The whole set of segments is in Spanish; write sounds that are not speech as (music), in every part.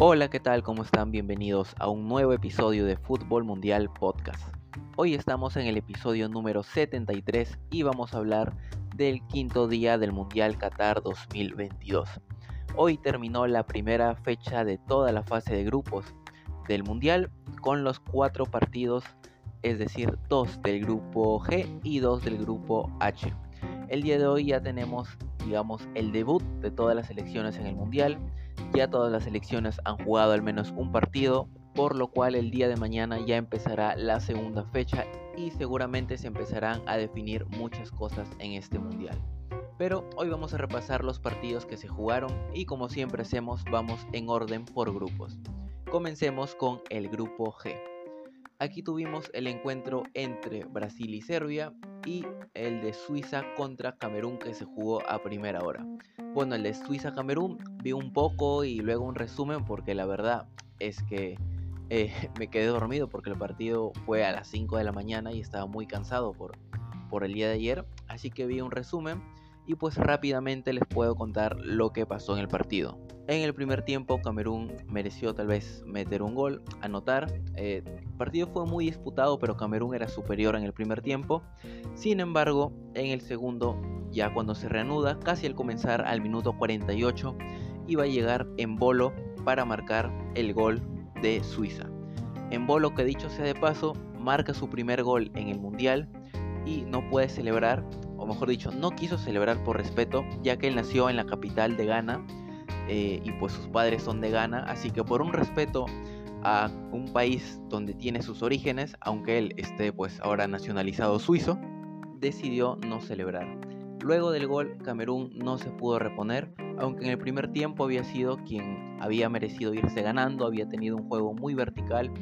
Hola, ¿qué tal? ¿Cómo están? Bienvenidos a un nuevo episodio de Fútbol Mundial Podcast. Hoy estamos en el episodio número 73 y vamos a hablar del quinto día del Mundial Qatar 2022. Hoy terminó la primera fecha de toda la fase de grupos del Mundial con los cuatro partidos, es decir, dos del grupo G y dos del grupo H. El día de hoy ya tenemos, digamos, el debut de todas las selecciones en el Mundial. Ya todas las selecciones han jugado al menos un partido, por lo cual el día de mañana ya empezará la segunda fecha y seguramente se empezarán a definir muchas cosas en este Mundial. Pero hoy vamos a repasar los partidos que se jugaron y como siempre hacemos vamos en orden por grupos. Comencemos con el grupo G. Aquí tuvimos el encuentro entre Brasil y Serbia y el de Suiza contra Camerún que se jugó a primera hora. Bueno, el de Suiza-Camerún vi un poco y luego un resumen porque la verdad es que eh, (laughs) me quedé dormido porque el partido fue a las 5 de la mañana y estaba muy cansado por, por el día de ayer. Así que vi un resumen y pues rápidamente les puedo contar lo que pasó en el partido. En el primer tiempo Camerún mereció tal vez meter un gol, anotar. Eh, el partido fue muy disputado pero Camerún era superior en el primer tiempo. Sin embargo, en el segundo, ya cuando se reanuda, casi al comenzar al minuto 48, iba a llegar en bolo para marcar el gol de Suiza. En bolo que dicho sea de paso, marca su primer gol en el Mundial y no puede celebrar o mejor dicho, no quiso celebrar por respeto, ya que él nació en la capital de Ghana eh, y pues sus padres son de Ghana, así que por un respeto a un país donde tiene sus orígenes, aunque él esté pues ahora nacionalizado suizo, decidió no celebrar. Luego del gol, Camerún no se pudo reponer, aunque en el primer tiempo había sido quien había merecido irse ganando, había tenido un juego muy vertical.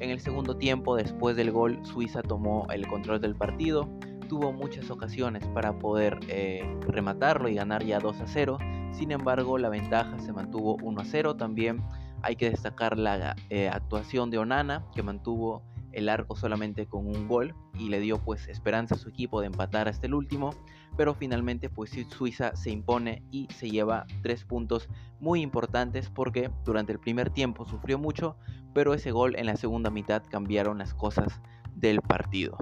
En el segundo tiempo, después del gol, Suiza tomó el control del partido, tuvo muchas ocasiones para poder eh, rematarlo y ganar ya 2 a 0. Sin embargo, la ventaja se mantuvo 1 a 0. También hay que destacar la eh, actuación de Onana, que mantuvo el arco solamente con un gol y le dio pues esperanza a su equipo de empatar hasta el último, pero finalmente pues Suiza se impone y se lleva tres puntos muy importantes porque durante el primer tiempo sufrió mucho, pero ese gol en la segunda mitad cambiaron las cosas del partido.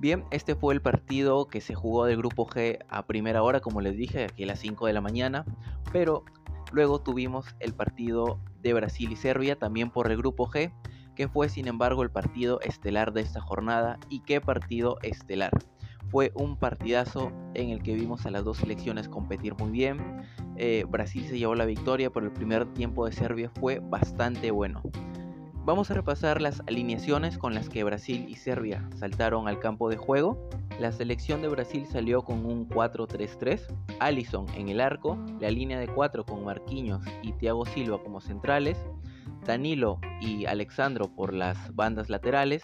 Bien, este fue el partido que se jugó del grupo G a primera hora, como les dije, aquí a las 5 de la mañana, pero luego tuvimos el partido de Brasil y Serbia también por el grupo G, que fue sin embargo el partido estelar de esta jornada. ¿Y qué partido estelar? Fue un partidazo en el que vimos a las dos selecciones competir muy bien. Eh, Brasil se llevó la victoria, pero el primer tiempo de Serbia fue bastante bueno. Vamos a repasar las alineaciones con las que Brasil y Serbia saltaron al campo de juego. La selección de Brasil salió con un 4-3-3, Allison en el arco, la línea de 4 con Marquinhos y Thiago Silva como centrales, Danilo y Alexandro por las bandas laterales,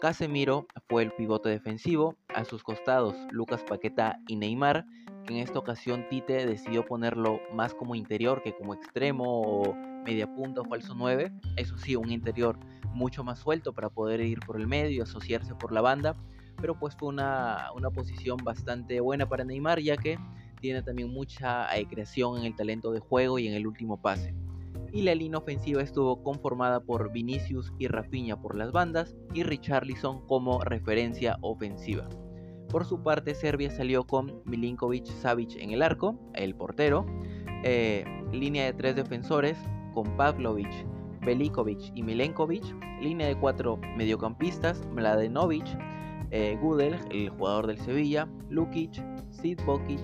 Casemiro fue el pivote defensivo, a sus costados Lucas Paqueta y Neymar, que en esta ocasión Tite decidió ponerlo más como interior que como extremo o media punta o falso 9. Eso sí, un interior mucho más suelto para poder ir por el medio asociarse por la banda. Pero pues fue una, una posición bastante buena para Neymar ya que tiene también mucha eh, creación en el talento de juego y en el último pase. Y la línea ofensiva estuvo conformada por Vinicius y Rafinha por las bandas y Richarlison como referencia ofensiva. Por su parte, Serbia salió con Milinkovic Savic en el arco, el portero, eh, línea de tres defensores, con Pavlovic, Velikovic y Milenkovic, línea de cuatro mediocampistas, Mladenovic, eh, Gudel, el jugador del Sevilla, Lukic, Sidbokic,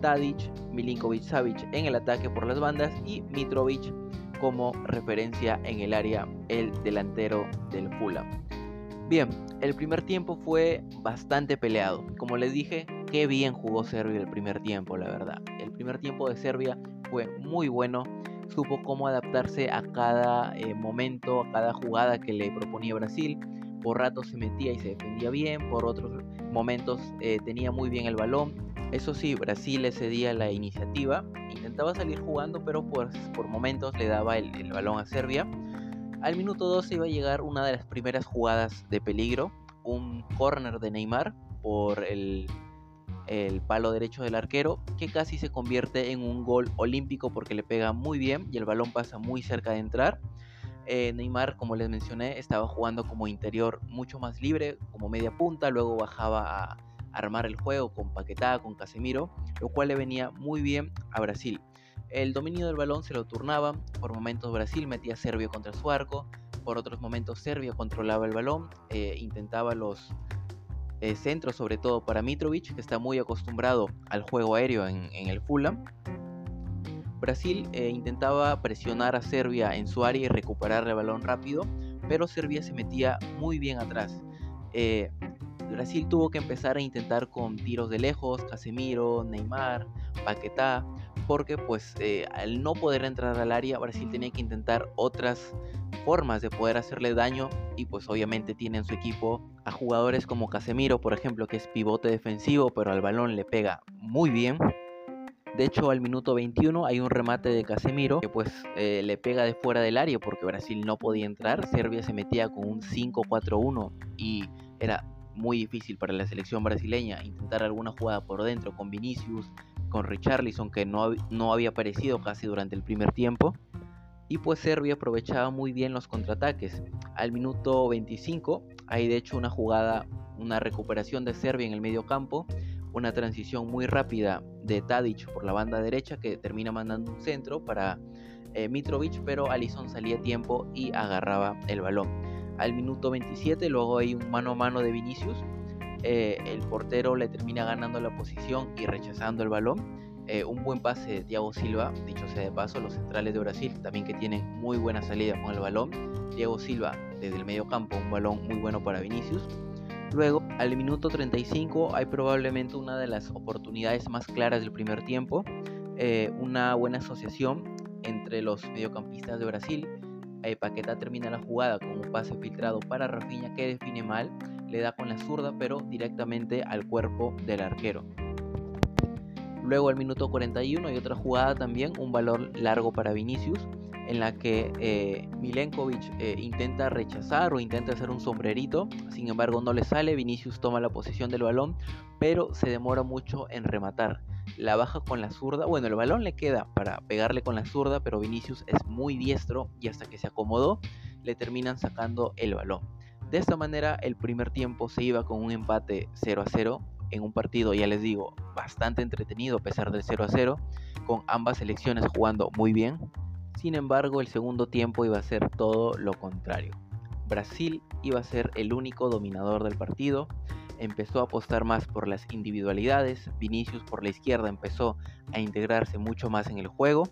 Tadic, Milinkovic Savic en el ataque por las bandas y Mitrovic como referencia en el área, el delantero del Fulham. Bien, el primer tiempo fue bastante peleado. Como les dije, qué bien jugó Serbia el primer tiempo, la verdad. El primer tiempo de Serbia fue muy bueno supo cómo adaptarse a cada eh, momento, a cada jugada que le proponía Brasil. Por ratos se metía y se defendía bien, por otros momentos eh, tenía muy bien el balón. Eso sí, Brasil le cedía la iniciativa, intentaba salir jugando, pero pues, por momentos le daba el, el balón a Serbia. Al minuto 12 iba a llegar una de las primeras jugadas de peligro, un corner de Neymar por el el palo derecho del arquero, que casi se convierte en un gol olímpico porque le pega muy bien y el balón pasa muy cerca de entrar. Eh, Neymar, como les mencioné, estaba jugando como interior mucho más libre, como media punta, luego bajaba a armar el juego con Paquetá, con Casemiro, lo cual le venía muy bien a Brasil. El dominio del balón se lo turnaba, por momentos Brasil metía a contra su arco, por otros momentos Serbia controlaba el balón, eh, intentaba los eh, centros, sobre todo para Mitrovic, que está muy acostumbrado al juego aéreo en, el Fulham. Brasil eh, intentaba presionar a Serbia en su área y recuperar el balón rápido, pero Serbia se metía muy bien atrás. Brasil tuvo que empezar a intentar con tiros de lejos, Casemiro, Neymar, Paquetá, porque pues eh, al no poder entrar al área Brasil tenía que intentar otras formas de poder hacerle daño y pues obviamente tiene en su equipo a jugadores como Casemiro por ejemplo que es pivote defensivo pero al balón le pega muy bien de hecho, al minuto 21 hay un remate de Casemiro que pues eh, le pega de fuera del área porque Brasil no podía entrar. Serbia se metía con un 5-4-1 y era muy difícil para la selección brasileña intentar alguna jugada por dentro con Vinicius, con Richarlison que no, no había aparecido casi durante el primer tiempo. Y pues Serbia aprovechaba muy bien los contraataques. Al minuto 25 hay de hecho una jugada, una recuperación de Serbia en el medio campo, una transición muy rápida de Tadic por la banda derecha que termina mandando un centro para eh, Mitrovic, pero Alison salía a tiempo y agarraba el balón. Al minuto 27 luego hay un mano a mano de Vinicius eh, el portero le termina ganando la posición y rechazando el balón. Eh, un buen pase de Thiago Silva, dicho sea de paso, los centrales de Brasil también que tienen muy buena salida con el balón. Thiago Silva desde el medio campo, un balón muy bueno para Vinicius. Luego, al minuto 35 hay probablemente una de las oportunidades más claras del primer tiempo, eh, una buena asociación entre los mediocampistas de Brasil. Paqueta termina la jugada con un pase filtrado para Rafinha que define mal le da con la zurda, pero directamente al cuerpo del arquero. Luego al minuto 41 hay otra jugada también, un valor largo para Vinicius, en la que eh, Milenkovic eh, intenta rechazar o intenta hacer un sombrerito, sin embargo no le sale, Vinicius toma la posición del balón, pero se demora mucho en rematar. La baja con la zurda, bueno, el balón le queda para pegarle con la zurda, pero Vinicius es muy diestro y hasta que se acomodó le terminan sacando el balón. De esta manera el primer tiempo se iba con un empate 0 a 0 en un partido, ya les digo, bastante entretenido a pesar del 0 a 0, con ambas selecciones jugando muy bien. Sin embargo, el segundo tiempo iba a ser todo lo contrario. Brasil iba a ser el único dominador del partido, empezó a apostar más por las individualidades, Vinicius por la izquierda empezó a integrarse mucho más en el juego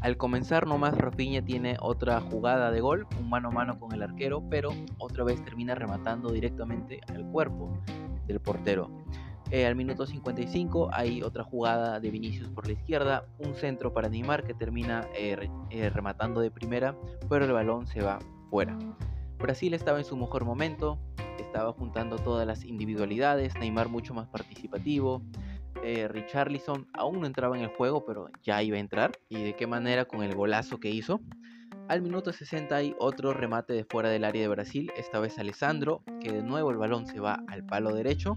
al comenzar nomás Rafinha tiene otra jugada de gol, un mano a mano con el arquero, pero otra vez termina rematando directamente al cuerpo del portero. Eh, al minuto 55 hay otra jugada de Vinicius por la izquierda, un centro para Neymar que termina eh, eh, rematando de primera, pero el balón se va fuera. Brasil estaba en su mejor momento, estaba juntando todas las individualidades, Neymar mucho más participativo, Richarlison aún no entraba en el juego, pero ya iba a entrar. ¿Y de qué manera? Con el golazo que hizo. Al minuto 60 hay otro remate de fuera del área de Brasil, esta vez Alessandro, que de nuevo el balón se va al palo derecho.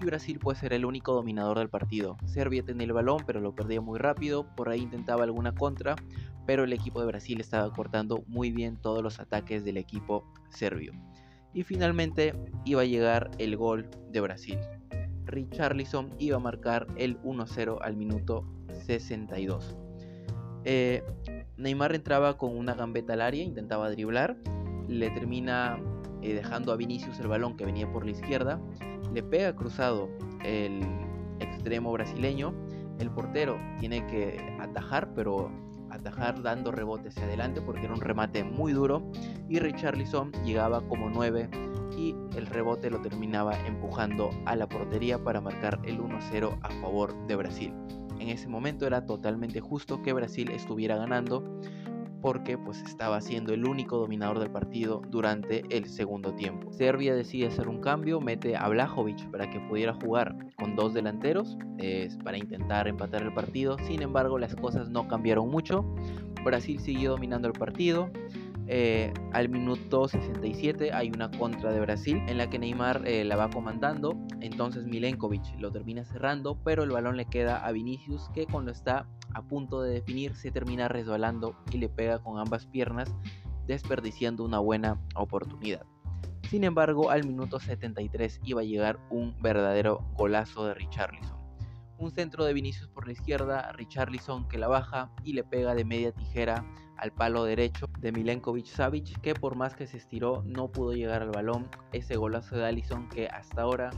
Y Brasil puede ser el único dominador del partido. Serbia tenía el balón, pero lo perdía muy rápido. Por ahí intentaba alguna contra, pero el equipo de Brasil estaba cortando muy bien todos los ataques del equipo serbio. Y finalmente iba a llegar el gol de Brasil. Richarlison iba a marcar el 1-0 al minuto 62. Eh, Neymar entraba con una gambeta al área, intentaba driblar, le termina eh, dejando a Vinicius el balón que venía por la izquierda, le pega cruzado el extremo brasileño, el portero tiene que atajar, pero atajar dando rebote hacia adelante porque era un remate muy duro y Richarlison llegaba como 9 y el rebote lo terminaba empujando a la portería para marcar el 1-0 a favor de Brasil. En ese momento era totalmente justo que Brasil estuviera ganando porque pues estaba siendo el único dominador del partido durante el segundo tiempo. Serbia decide hacer un cambio, mete a Blajovic para que pudiera jugar con dos delanteros para intentar empatar el partido. Sin embargo, las cosas no cambiaron mucho. Brasil siguió dominando el partido. Eh, al minuto 67 hay una contra de Brasil en la que Neymar eh, la va comandando, entonces Milenkovic lo termina cerrando, pero el balón le queda a Vinicius que cuando está a punto de definir se termina resbalando y le pega con ambas piernas desperdiciando una buena oportunidad. Sin embargo, al minuto 73 iba a llegar un verdadero golazo de Richarlison un centro de Vinicius por la izquierda, Richarlison que la baja y le pega de media tijera al palo derecho de Milenkovic Savic, que por más que se estiró no pudo llegar al balón. Ese golazo de Allison que hasta ahora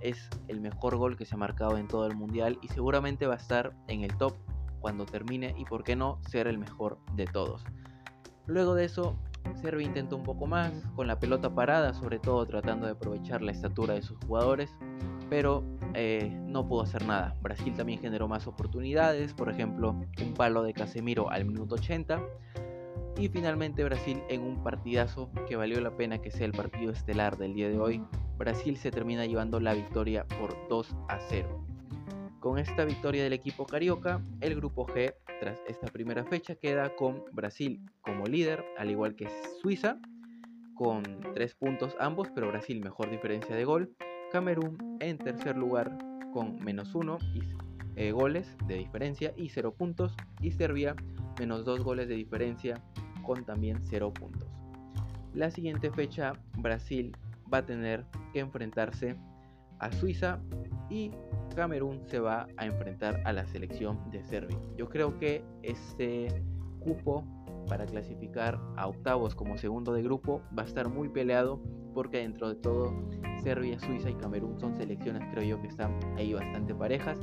es el mejor gol que se ha marcado en todo el mundial y seguramente va a estar en el top cuando termine y por qué no ser el mejor de todos. Luego de eso, Serbia intentó un poco más, con la pelota parada, sobre todo tratando de aprovechar la estatura de sus jugadores, pero eh, no pudo hacer nada. Brasil también generó más oportunidades, por ejemplo, un palo de Casemiro al minuto 80. Y finalmente Brasil en un partidazo que valió la pena que sea el partido estelar del día de hoy, Brasil se termina llevando la victoria por 2 a 0. Con esta victoria del equipo carioca, el grupo G tras esta primera fecha queda con Brasil como líder, al igual que Suiza, con 3 puntos ambos, pero Brasil mejor diferencia de gol. Camerún en tercer lugar con menos 1 eh, goles de diferencia y 0 puntos. Y Serbia menos 2 goles de diferencia con también 0 puntos. La siguiente fecha Brasil va a tener que enfrentarse a Suiza y Camerún se va a enfrentar a la selección de Serbia. Yo creo que este cupo para clasificar a octavos como segundo de grupo va a estar muy peleado porque dentro de todo Serbia, Suiza y Camerún son selecciones creo yo que están ahí bastante parejas.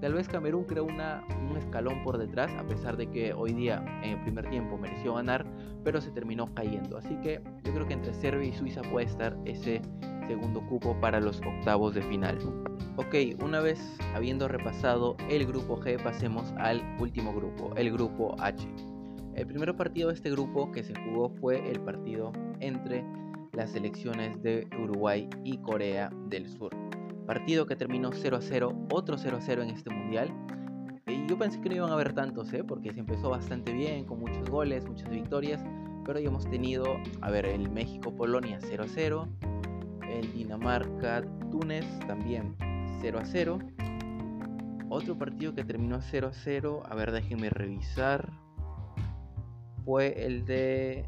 Tal vez Camerún creó una, un escalón por detrás, a pesar de que hoy día en el primer tiempo mereció ganar, pero se terminó cayendo. Así que yo creo que entre Serbia y Suiza puede estar ese segundo cupo para los octavos de final. Ok, una vez habiendo repasado el grupo G, pasemos al último grupo, el grupo H. El primer partido de este grupo que se jugó fue el partido entre las selecciones de Uruguay y Corea del Sur. Partido que terminó 0 a 0, otro 0 a 0 en este mundial. Y yo pensé que no iban a haber tantos, ¿eh? porque se empezó bastante bien, con muchos goles, muchas victorias. Pero ya hemos tenido, a ver, el México-Polonia 0 a 0, el Dinamarca-Túnez también 0 a 0. Otro partido que terminó 0 a 0, a ver, déjenme revisar, fue el de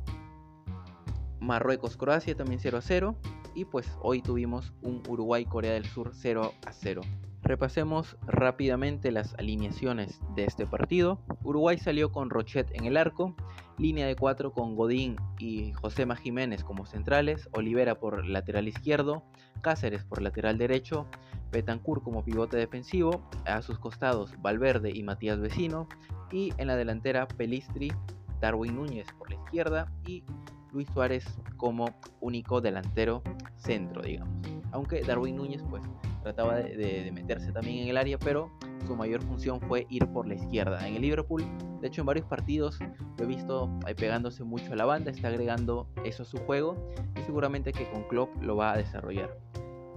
Marruecos-Croacia, también 0 a 0. Y pues hoy tuvimos un Uruguay-Corea del Sur 0 a 0. Repasemos rápidamente las alineaciones de este partido. Uruguay salió con Rochet en el arco, línea de 4 con Godín y Josema Jiménez como centrales, Olivera por lateral izquierdo, Cáceres por lateral derecho, Betancourt como pivote defensivo, a sus costados Valverde y Matías Vecino, y en la delantera Pelistri, Darwin Núñez por la izquierda y Luis Suárez como único delantero centro, digamos. Aunque Darwin Núñez pues trataba de, meterse también en el área, pero su mayor función fue ir por la izquierda. En el Liverpool, de hecho en varios partidos lo he visto pegándose mucho a la banda, está agregando eso a su juego y seguramente que con Klopp lo va a desarrollar.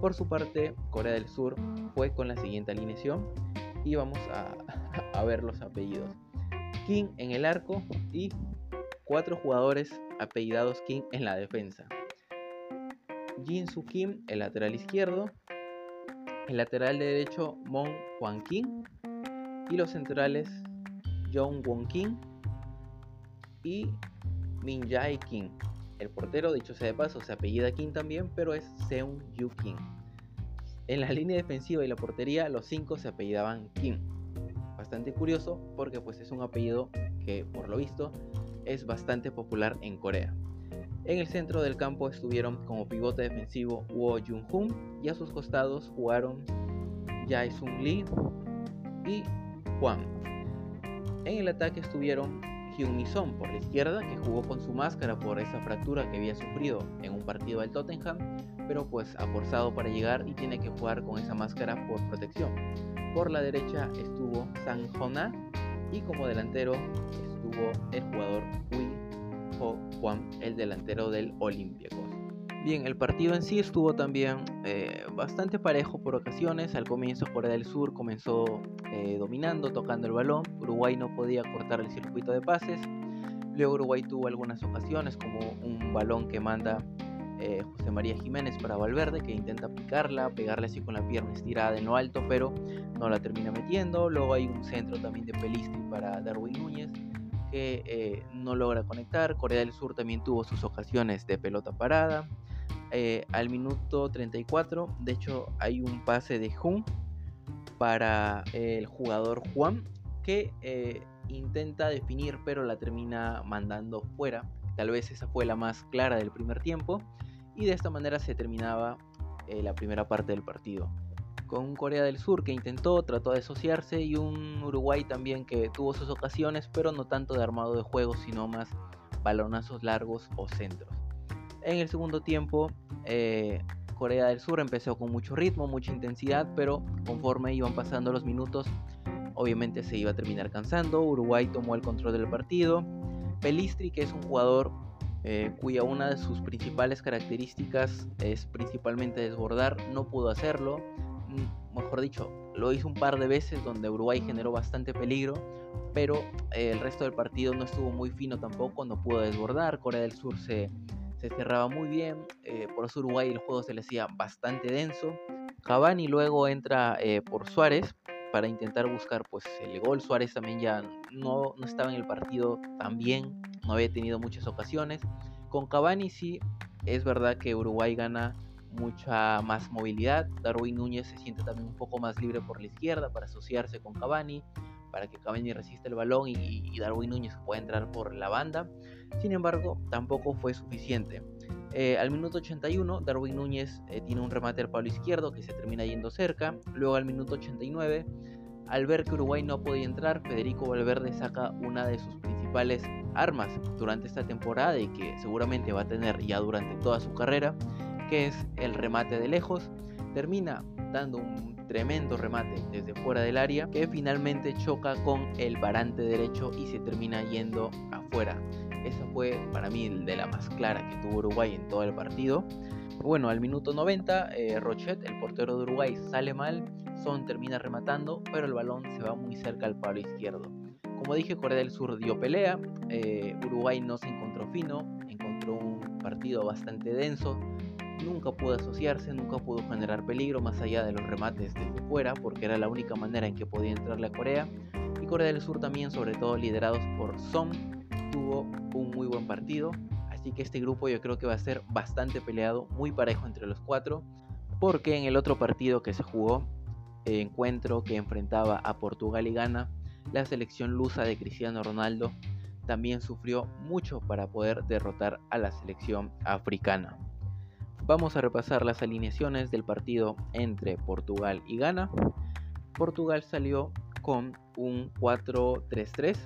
Por su parte, Corea del Sur fue con la siguiente alineación y vamos a, (laughs) a ver los apellidos. King en el arco y cuatro jugadores apellidados King en la defensa. Jin Soo Kim, el lateral izquierdo, el lateral derecho Mon Hwan Kim y los centrales Jong Won Kim y Min Jae Kim. El portero, dicho sea de paso, se apellida Kim también, pero es Seung Yu Kim. En la línea defensiva y la portería, los cinco se apellidaban Kim. Bastante curioso porque pues es un apellido que por lo visto es bastante popular en Corea. En el centro del campo estuvieron como pivote defensivo Wo Jung-hoon y a sus costados jugaron Jae Sung Lee y Juan. En el ataque estuvieron Hyun Mi Son por la izquierda, que jugó con su máscara por esa fractura que había sufrido en un partido del Tottenham, pero pues ha forzado para llegar y tiene que jugar con esa máscara por protección. Por la derecha estuvo Sang Hona y como delantero estuvo el jugador Wi Ho Juan, el delantero del Olympiacos. Bien, el partido en sí estuvo también eh, bastante parejo por ocasiones. Al comienzo Corea del Sur comenzó eh, dominando, tocando el balón. Uruguay no podía cortar el circuito de pases. Luego Uruguay tuvo algunas ocasiones como un balón que manda eh, José María Jiménez para Valverde que intenta picarla, pegarle así con la pierna estirada en lo alto, pero no la termina metiendo. Luego hay un centro también de Pelistri para Darwin Núñez que eh, no logra conectar. Corea del Sur también tuvo sus ocasiones de pelota parada. Eh, al minuto 34, de hecho, hay un pase de Jun para el jugador Juan que intenta definir, pero la termina mandando fuera. Tal vez esa fue la más clara del primer tiempo y de esta manera se terminaba eh, la primera parte del partido. Con un Corea del Sur que intentó, trató de asociarse y un Uruguay también que tuvo sus ocasiones, pero no tanto de armado de juego, sino más balonazos largos o centros. En el segundo tiempo, eh, Corea del Sur empezó con mucho ritmo, mucha intensidad, pero conforme iban pasando los minutos, obviamente se iba a terminar cansando. Uruguay tomó el control del partido. Pelistri, que es un jugador eh, cuya una de sus principales características es principalmente desbordar, no pudo hacerlo. Mejor dicho, lo hizo un par de veces donde Uruguay generó bastante peligro, pero eh, el resto del partido no estuvo muy fino tampoco, no pudo desbordar. Corea del Sur se, cerraba muy bien, eh, por eso Uruguay el juego se le hacía bastante denso. Cavani luego entra por Suárez para intentar buscar pues el gol. Suárez también ya no, no estaba en el partido tan bien, no había tenido muchas ocasiones. Con Cavani sí, es verdad que Uruguay gana mucha más movilidad. Darwin Núñez se siente también un poco más libre por la izquierda para asociarse con Cavani, para que Cavani resista el balón y, Darwin Núñez pueda entrar por la banda. Sin embargo, tampoco fue suficiente. Eh, al minuto 81, Darwin Núñez eh, tiene un remate al palo izquierdo que se termina yendo cerca. Luego al minuto 89, al ver que Uruguay no podía entrar, Federico Valverde saca una de sus principales armas durante esta temporada y que seguramente va a tener ya durante toda su carrera, que es el remate de lejos. Termina dando un tremendo remate desde fuera del área que finalmente choca con el varante derecho y se termina yendo afuera. Esa fue para mí de la más clara que tuvo Uruguay en todo el partido. Bueno, al minuto 90, eh, Rochet, el portero de Uruguay, sale mal. Son termina rematando, pero el balón se va muy cerca al palo izquierdo. Como dije, Corea del Sur dio pelea. Eh, Uruguay no se encontró fino, encontró un partido bastante denso. Nunca pudo asociarse, nunca pudo generar peligro más allá de los remates desde fuera, porque era la única manera en que podía entrarle a Corea. Y Corea del Sur también, sobre todo liderados por Son, tuvo un muy buen partido. Así que este grupo yo creo que va a ser bastante peleado, muy parejo entre los cuatro. Porque en el otro partido que se jugó, encuentro que enfrentaba a Portugal y Ghana, la selección lusa de Cristiano Ronaldo también sufrió mucho para poder derrotar a la selección africana. Vamos a repasar las alineaciones del partido entre Portugal y Ghana. Portugal salió con un 4-3-3.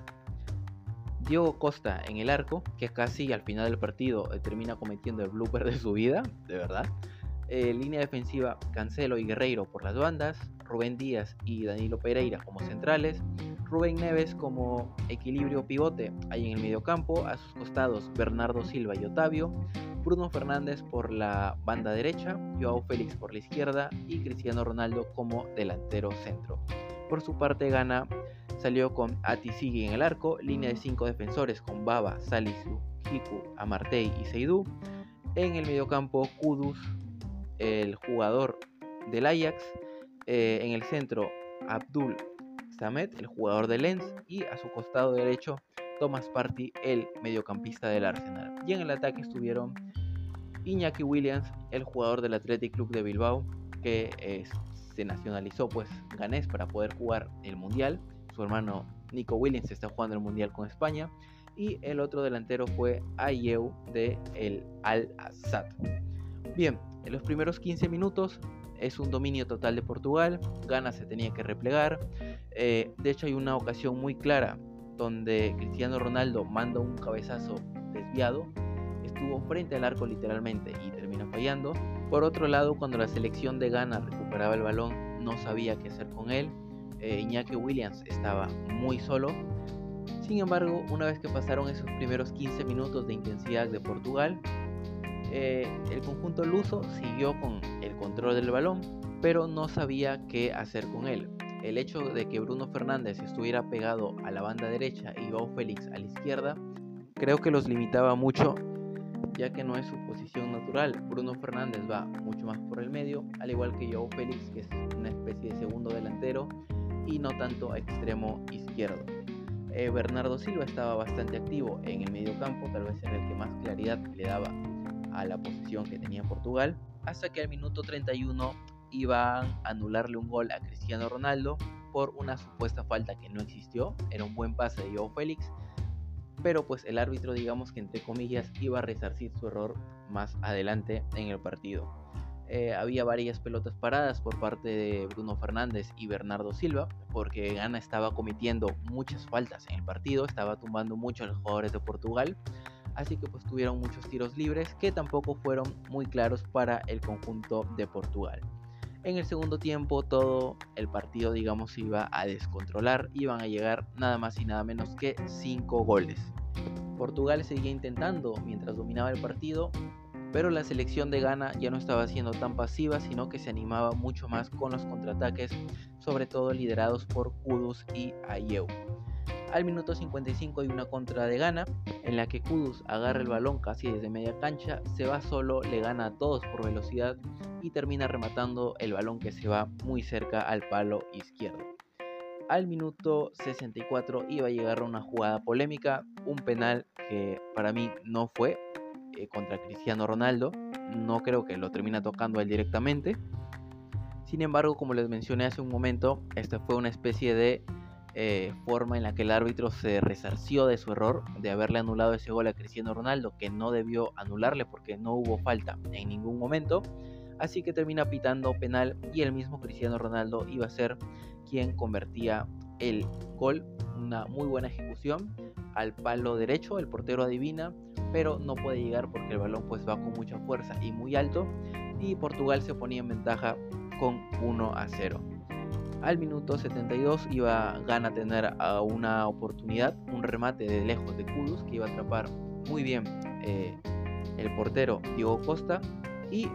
Diego Costa en el arco, que casi al final del partido eh, termina cometiendo el blooper de su vida, de verdad. Eh, línea defensiva Cancelo y Guerreiro por las bandas. Rubén Díaz y Danilo Pereira como centrales, Rubén Neves como equilibrio pivote ahí en el mediocampo, a sus costados Bernardo Silva y Otavio, Bruno Fernández por la banda derecha, Joao Félix por la izquierda y Cristiano Ronaldo como delantero centro. Por su parte Gana salió con Atisigi en el arco, línea de cinco defensores con Baba, Salisu, Hiku, Amartey y Seidú. En el mediocampo Kudus, el jugador del Ajax, eh, en el centro, Abdul Samet, el jugador de Lens, y a su costado derecho, Thomas Party, el mediocampista del Arsenal. Y en el ataque estuvieron Iñaki Williams, el jugador del Athletic Club de Bilbao, que eh, se nacionalizó pues ganés para poder jugar el Mundial. Su hermano Nico Williams está jugando el Mundial con España. Y el otro delantero fue Ayew de Al-Assad. Bien, en los primeros 15 minutos es un dominio total de Portugal, Ghana se tenía que replegar, eh, de hecho hay una ocasión muy clara donde Cristiano Ronaldo manda un cabezazo desviado, estuvo frente al arco literalmente y termina fallando. Por otro lado, cuando la selección de Ghana recuperaba el balón, no sabía qué hacer con él. Eh, Iñaki Williams estaba muy solo. Sin embargo, una vez que pasaron esos primeros 15 minutos de intensidad de Portugal, eh, el conjunto luso siguió con el control del balón, pero no sabía qué hacer con él. El hecho de que Bruno Fernández estuviera pegado a la banda derecha y Joao Félix a la izquierda creo que los limitaba mucho ya que no es su posición natural. Bruno Fernández va mucho más por el medio, al igual que Joao Félix, que es una especie de segundo delantero y no tanto extremo izquierdo. Eh, Bernardo Silva estaba bastante activo en el medio campo, tal vez era el que más claridad le daba a la posición que tenía Portugal, hasta que al minuto 31 iban a anularle un gol a Cristiano Ronaldo por una supuesta falta que no existió, era un buen pase de Joao Félix, pero pues el árbitro digamos que entre comillas iba a resarcir su error más adelante en el partido. Eh, había varias pelotas paradas por parte de Bruno Fernández y Bernardo Silva, porque Gana estaba cometiendo muchas faltas en el partido, estaba tumbando mucho a los jugadores de Portugal, así que pues tuvieron muchos tiros libres que tampoco fueron muy claros para el conjunto de Portugal. En el segundo tiempo todo el partido digamos iba a descontrolar, iban a llegar nada más y nada menos que 5 goles. Portugal seguía intentando mientras dominaba el partido, pero la selección de Ghana ya no estaba siendo tan pasiva, sino que se animaba mucho más con los contraataques, sobre todo liderados por Kudus y Ayew. Al minuto 55 hay una contra de Ghana, en la que Kudus agarra el balón casi desde media cancha, se va solo, le gana a todos por velocidad y termina rematando el balón que se va muy cerca al palo izquierdo. Al minuto 64 iba a llegar una jugada polémica, un penal que para mí no fue eh, contra Cristiano Ronaldo, no creo que lo termina tocando él directamente. Sin embargo, como les mencioné hace un momento, esta fue una especie de eh, forma en la que el árbitro se resarció de su error de haberle anulado ese gol a Cristiano Ronaldo, que no debió anularle porque no hubo falta en ningún momento. Así que termina pitando penal y el mismo Cristiano Ronaldo iba a ser quien convertía el gol. Una muy buena ejecución al palo derecho, el portero adivina, pero no puede llegar porque el balón pues va con mucha fuerza y muy alto y Portugal se ponía en ventaja con 1 a 0. Al minuto 72 iba Gana a tener una oportunidad, un remate de lejos de Kudus que iba a atrapar muy bien eh, el portero Diego Costa y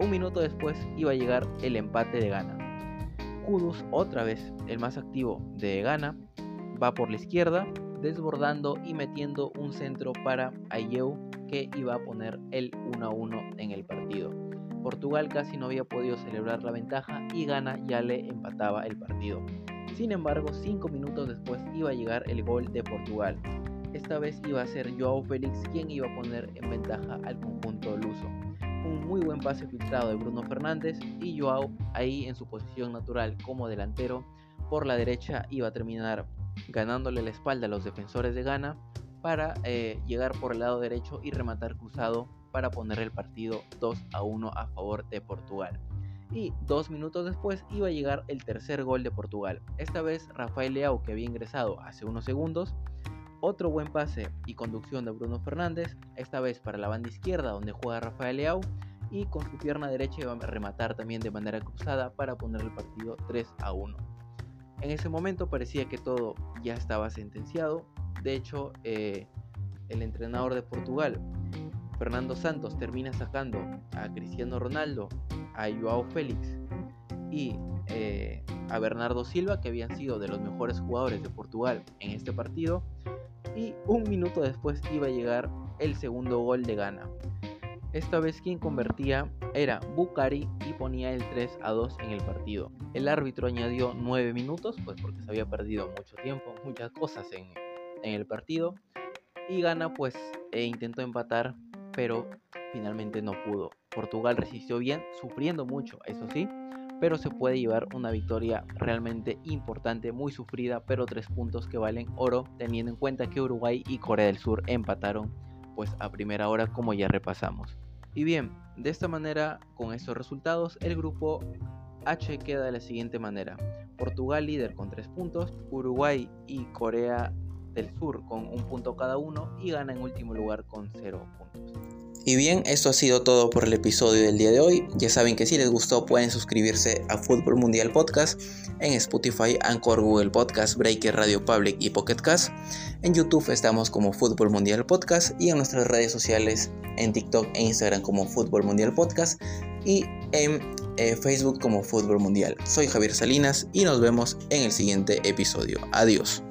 un minuto después iba a llegar el empate de Gana. Kudus, otra vez el más activo de Gana, va por la izquierda, desbordando y metiendo un centro para Ayew que iba a poner el 1 a 1 en el partido. Portugal casi no había podido celebrar la ventaja y Ghana ya le empataba el partido. Sin embargo, 5 minutos después iba a llegar el gol de Portugal. Esta vez iba a ser Joao Félix quien iba a poner en ventaja al conjunto luso. Un muy buen pase filtrado de Bruno Fernández y Joao ahí en su posición natural como delantero por la derecha iba a terminar ganándole la espalda a los defensores de Ghana para eh, llegar por el lado derecho y rematar cruzado para poner el partido 2 a 1 a favor de Portugal. Y dos minutos después iba a llegar el tercer gol de Portugal. Esta vez Rafael Leao, que había ingresado hace unos segundos. Otro buen pase y conducción de Bruno Fernández, esta vez para la banda izquierda donde juega Rafael Leao. Y con su pierna derecha iba a rematar también de manera cruzada para poner el partido 3 a 1. En ese momento parecía que todo ya estaba sentenciado. De hecho, eh, el entrenador de Portugal Fernando Santos termina sacando a Cristiano Ronaldo, a Joao Félix y eh, a Bernardo Silva, que habían sido de los mejores jugadores de Portugal en este partido. Y un minuto después iba a llegar el segundo gol de Ghana. Esta vez quien convertía era Bukari y ponía el 3 a 2 en el partido. El árbitro añadió 9 minutos, pues porque se había perdido mucho tiempo, muchas cosas en, el partido. Y Ghana pues e intentó empatar pero finalmente no pudo. Portugal resistió bien, sufriendo mucho, eso sí, pero se puede llevar una victoria realmente importante, muy sufrida, pero tres puntos que valen oro, teniendo en cuenta que Uruguay y Corea del Sur empataron pues a primera hora como ya repasamos. Y bien, de esta manera, con estos resultados, el grupo H queda de la siguiente manera. Portugal líder con tres puntos, Uruguay y Corea del Sur con un punto cada uno y gana en último lugar con cero puntos. Y bien, esto ha sido todo por el episodio del día de hoy. Ya saben que si les gustó pueden suscribirse a Fútbol Mundial Podcast en Spotify, Anchor, Google Podcast, Breaker, Radio Public y Pocket Cast. En YouTube estamos como Fútbol Mundial Podcast y en nuestras redes sociales en TikTok e Instagram como Fútbol Mundial Podcast y en eh, Facebook como Fútbol Mundial. Soy Javier Salinas y nos vemos en el siguiente episodio. Adiós.